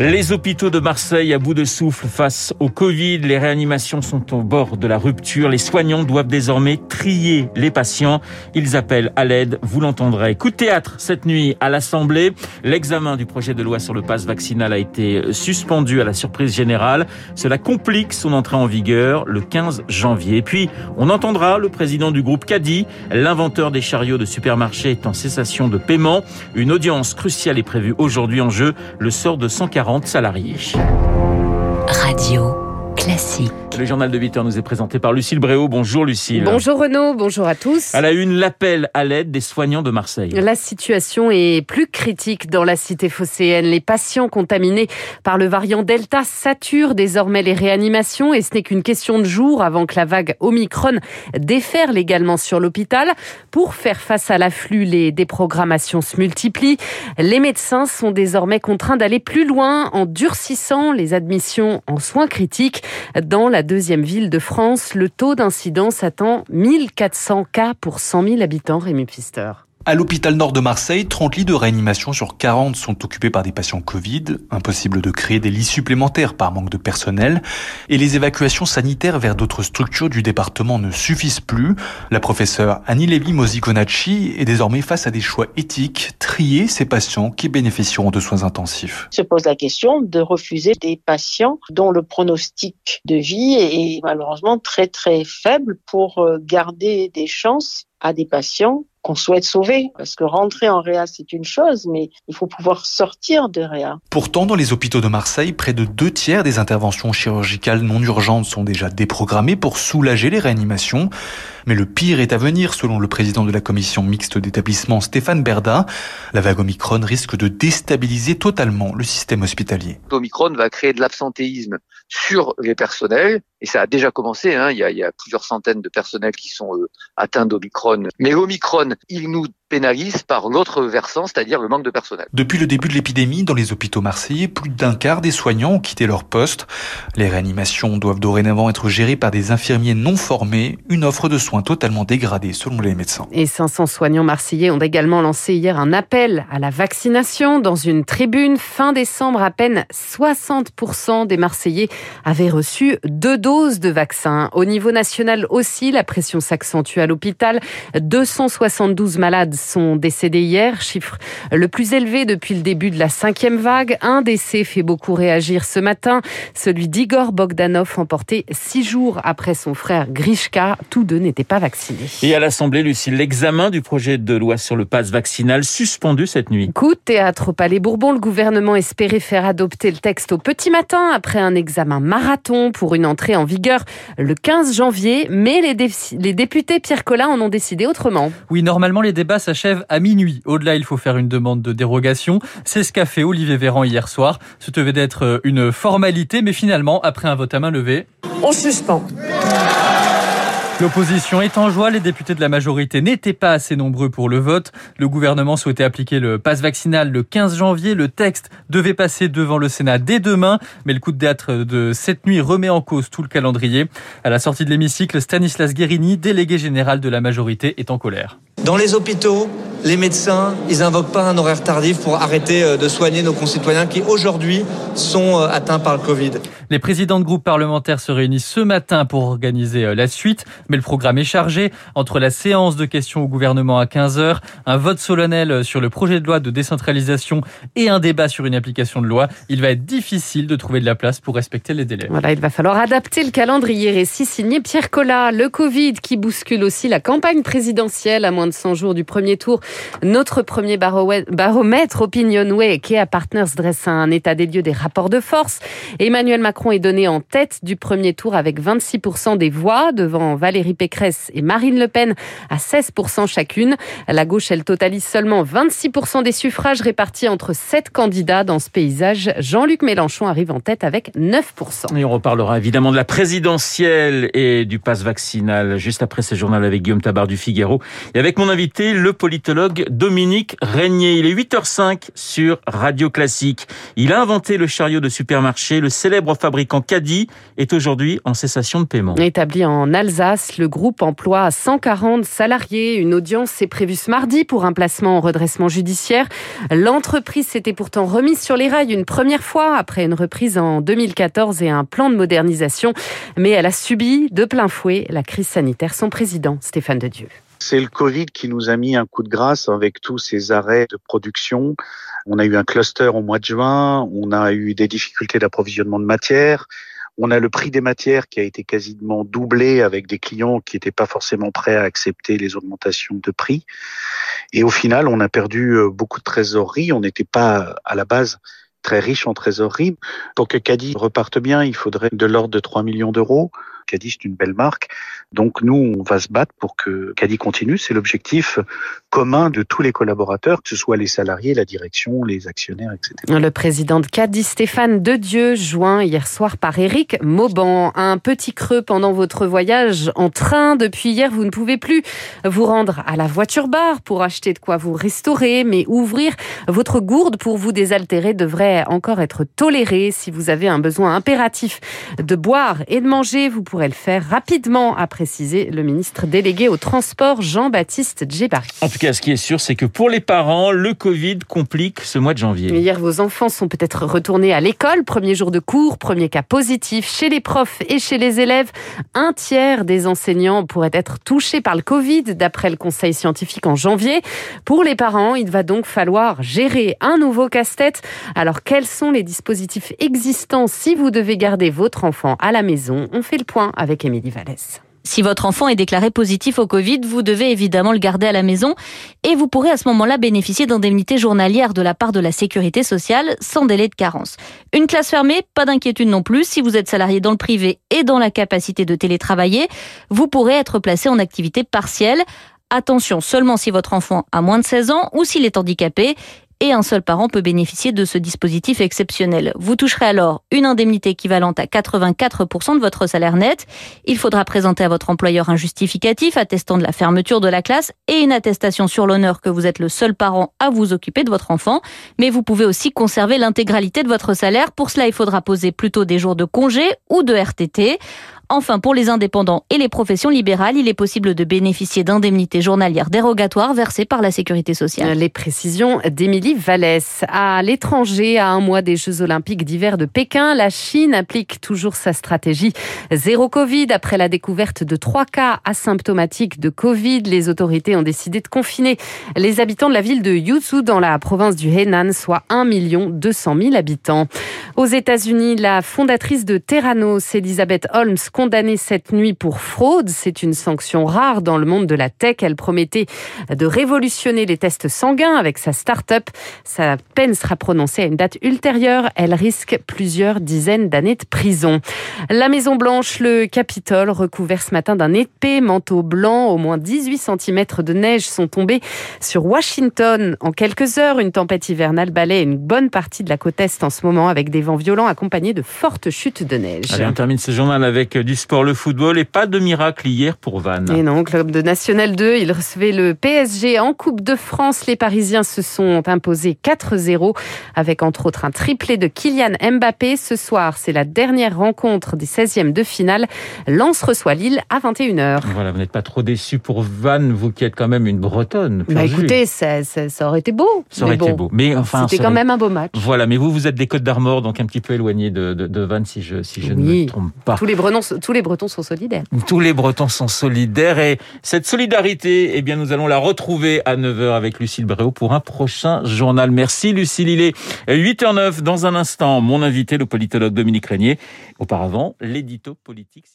Les hôpitaux de Marseille à bout de souffle face au Covid. Les réanimations sont au bord de la rupture. Les soignants doivent désormais trier les patients. Ils appellent à l'aide, vous l'entendrez. Coup de théâtre cette nuit à l'Assemblée. L'examen du projet de loi sur le passe vaccinal a été suspendu à la surprise générale. Cela complique son entrée en vigueur le 15 janvier. Puis, on entendra le président du groupe Caddy. L'inventeur des chariots de supermarché est en cessation de paiement. Une audience cruciale est prévue aujourd'hui en jeu le sort de 140 salariés. Radio classique. Le journal de 8 heures nous est présenté par Lucille Bréau. Bonjour Lucille. Bonjour Renaud, bonjour à tous. À la une, l'appel à l'aide des soignants de Marseille. La situation est plus critique dans la cité phocéenne. Les patients contaminés par le variant Delta saturent désormais les réanimations et ce n'est qu'une question de jours avant que la vague Omicron déferle également sur l'hôpital. Pour faire face à l'afflux, les déprogrammations se multiplient. Les médecins sont désormais contraints d'aller plus loin en durcissant les admissions en soins critiques dans la deuxième ville de France. Le taux d'incidence atteint 1400 cas pour 100 000 habitants, Rémi Pfister. À l'hôpital nord de Marseille, 30 lits de réanimation sur 40 sont occupés par des patients Covid. Impossible de créer des lits supplémentaires par manque de personnel. Et les évacuations sanitaires vers d'autres structures du département ne suffisent plus. La professeure Annie Lévy Mosiconacci est désormais face à des choix éthiques, trier ces patients qui bénéficieront de soins intensifs. Se pose la question de refuser des patients dont le pronostic de vie est malheureusement très très faible pour euh, garder des chances à des patients qu'on souhaite sauver. Parce que rentrer en réa, c'est une chose, mais il faut pouvoir sortir de réa. Pourtant, dans les hôpitaux de Marseille, près de deux tiers des interventions chirurgicales non urgentes sont déjà déprogrammées pour soulager les réanimations. Mais le pire est à venir, selon le président de la commission mixte d'établissement Stéphane Berda. La vague Omicron risque de déstabiliser totalement le système hospitalier. Omicron va créer de l'absentéisme sur les personnels, et ça a déjà commencé, hein. il, y a, il, y a, plusieurs centaines de personnels qui sont euh, atteints d'Omicron. Mais Omicron, il nous pénalise par l'autre versant, c'est-à-dire le manque de personnel. Depuis le début de l'épidémie, dans les hôpitaux marseillais, plus d'un quart des soignants ont quitté leur poste. Les réanimations doivent dorénavant être gérées par des infirmiers non formés, une offre de soins totalement dégradée selon les médecins. Et 500 soignants marseillais ont également lancé hier un appel à la vaccination dans une tribune. Fin décembre, à peine 60% des Marseillais avaient reçu deux doses de vaccin. Au niveau national aussi, la pression s'accentue à l'hôpital. 272 malades sont décédés hier, chiffre le plus élevé depuis le début de la cinquième vague. Un décès fait beaucoup réagir ce matin, celui d'Igor Bogdanov, emporté six jours après son frère Grishka. Tous deux n'étaient pas vaccinés. Et à l'Assemblée, Lucie, l'examen du projet de loi sur le pass vaccinal suspendu cette nuit. Coup de théâtre au Palais Bourbon, le gouvernement espérait faire adopter le texte au petit matin après un examen marathon pour une entrée en vigueur le 15 janvier, mais les, les députés Pierre Collin en ont décidé autrement. Oui, normalement les débats s'achève à minuit. Au-delà, il faut faire une demande de dérogation. C'est ce qu'a fait Olivier Véran hier soir. Ce devait être une formalité, mais finalement, après un vote à main levée... On suspend. L'opposition est en joie, les députés de la majorité n'étaient pas assez nombreux pour le vote. Le gouvernement souhaitait appliquer le pass vaccinal le 15 janvier. Le texte devait passer devant le Sénat dès demain, mais le coup de théâtre de cette nuit remet en cause tout le calendrier. À la sortie de l'hémicycle, Stanislas Guérini, délégué général de la majorité, est en colère. Dans les hôpitaux, les médecins, ils invoquent pas un horaire tardif pour arrêter de soigner nos concitoyens qui aujourd'hui sont atteints par le Covid. Les présidents de groupes parlementaires se réunissent ce matin pour organiser la suite, mais le programme est chargé. Entre la séance de questions au gouvernement à 15h, un vote solennel sur le projet de loi de décentralisation et un débat sur une application de loi, il va être difficile de trouver de la place pour respecter les délais. Voilà, il va falloir adapter le calendrier. Récit signé Pierre Collat. Le Covid qui bouscule aussi la campagne présidentielle à moins de 100 jours du premier tour. Notre premier baromètre Opinionway, Kea Partners dresse un état des lieux des rapports de force. Emmanuel Macron est donné en tête du premier tour avec 26% des voix devant Valérie Pécresse et Marine Le Pen à 16% chacune. La gauche, elle totalise seulement 26% des suffrages répartis entre sept candidats dans ce paysage. Jean-Luc Mélenchon arrive en tête avec 9%. Et on reparlera évidemment de la présidentielle et du pass vaccinal juste après ce journal avec Guillaume Tabar du Figaro et Avec mon invité, le politologue Dominique Régnier. Il est 8h05 sur Radio Classique. Il a inventé le chariot de supermarché. Le célèbre fabricant Caddy est aujourd'hui en cessation de paiement. Établi en Alsace, le groupe emploie 140 salariés. Une audience est prévue ce mardi pour un placement en redressement judiciaire. L'entreprise s'était pourtant remise sur les rails une première fois après une reprise en 2014 et un plan de modernisation. Mais elle a subi de plein fouet la crise sanitaire. Son président, Stéphane de Dieu. C'est le Covid qui nous a mis un coup de grâce avec tous ces arrêts de production. On a eu un cluster au mois de juin, on a eu des difficultés d'approvisionnement de matières, on a le prix des matières qui a été quasiment doublé avec des clients qui n'étaient pas forcément prêts à accepter les augmentations de prix. Et au final, on a perdu euh, beaucoup de trésorerie. On n'était pas à la base très riche en trésorerie. Pour que Caddy reparte bien, il faudrait de l'ordre de 3 millions d'euros. Caddy, c'est une belle marque. Donc nous, on va se battre pour que Caddy continue. C'est l'objectif commun de tous les collaborateurs, que ce soit les salariés, la direction, les actionnaires, etc. Le président de Caddy, Stéphane Dedieu, joint hier soir par Éric Mauban. Un petit creux pendant votre voyage en train. Depuis hier, vous ne pouvez plus vous rendre à la voiture-bar pour acheter de quoi vous restaurer, mais ouvrir votre gourde pour vous désaltérer devrait encore être toléré. Si vous avez un besoin impératif de boire et de manger, vous pourrez le faire rapidement, a précisé le ministre délégué au transport Jean-Baptiste Djebari. En tout cas, ce qui est sûr, c'est que pour les parents, le Covid complique ce mois de janvier. Hier, vos enfants sont peut-être retournés à l'école. Premier jour de cours, premier cas positif chez les profs et chez les élèves. Un tiers des enseignants pourraient être touchés par le Covid, d'après le conseil scientifique en janvier. Pour les parents, il va donc falloir gérer un nouveau casse-tête. Alors, quels sont les dispositifs existants si vous devez garder votre enfant à la maison? On fait le point avec Émilie Vallès. Si votre enfant est déclaré positif au Covid, vous devez évidemment le garder à la maison et vous pourrez à ce moment-là bénéficier d'indemnités journalières de la part de la sécurité sociale sans délai de carence. Une classe fermée, pas d'inquiétude non plus. Si vous êtes salarié dans le privé et dans la capacité de télétravailler, vous pourrez être placé en activité partielle. Attention seulement si votre enfant a moins de 16 ans ou s'il est handicapé et un seul parent peut bénéficier de ce dispositif exceptionnel. Vous toucherez alors une indemnité équivalente à 84% de votre salaire net. Il faudra présenter à votre employeur un justificatif attestant de la fermeture de la classe et une attestation sur l'honneur que vous êtes le seul parent à vous occuper de votre enfant. Mais vous pouvez aussi conserver l'intégralité de votre salaire. Pour cela, il faudra poser plutôt des jours de congé ou de RTT. Enfin, pour les indépendants et les professions libérales, il est possible de bénéficier d'indemnités journalières dérogatoires versées par la sécurité sociale. Les précisions d'Émilie Vallès. À l'étranger, à un mois des Jeux Olympiques d'hiver de Pékin, la Chine applique toujours sa stratégie zéro Covid. Après la découverte de trois cas asymptomatiques de Covid, les autorités ont décidé de confiner les habitants de la ville de Yuzhou dans la province du Henan, soit 1 200 000 habitants. Aux États-Unis, la fondatrice de Terranos, Elizabeth Holmes, condamnée cette nuit pour fraude. C'est une sanction rare dans le monde de la tech. Elle promettait de révolutionner les tests sanguins avec sa start-up. Sa peine sera prononcée à une date ultérieure. Elle risque plusieurs dizaines d'années de prison. La Maison Blanche, le Capitole, recouvert ce matin d'un épais manteau blanc. Au moins 18 cm de neige sont tombés sur Washington en quelques heures. Une tempête hivernale balaie une bonne partie de la côte est en ce moment avec des vents violents accompagnés de fortes chutes de neige. Allez, on termine ce journal avec du sport, le football et pas de miracle hier pour Vannes. Et non, club de National 2, il recevait le PSG en Coupe de France. Les Parisiens se sont imposés 4-0 avec entre autres un triplé de Kylian Mbappé. Ce soir, c'est la dernière rencontre des 16e de finale. Lens reçoit Lille à 21h. Voilà, vous n'êtes pas trop déçu pour Vannes, vous qui êtes quand même une Bretonne. Bah écoutez, ça, ça, ça, aurait été beau. Ça aurait été beau. Mais enfin, c'était quand même un beau match. Voilà, mais vous, vous êtes des Côtes d'Armor, donc un petit peu éloigné de, de, de Vannes, si je, si je oui. ne me trompe pas. Tous les Bretons, tous les Bretons sont solidaires. Tous les Bretons sont solidaires et cette solidarité, eh bien, nous allons la retrouver à 9h avec Lucille Bréau pour un prochain journal. Merci Lucille. Il est 8h09 dans un instant. Mon invité, le politologue Dominique Régnier. Auparavant, l'édito politique.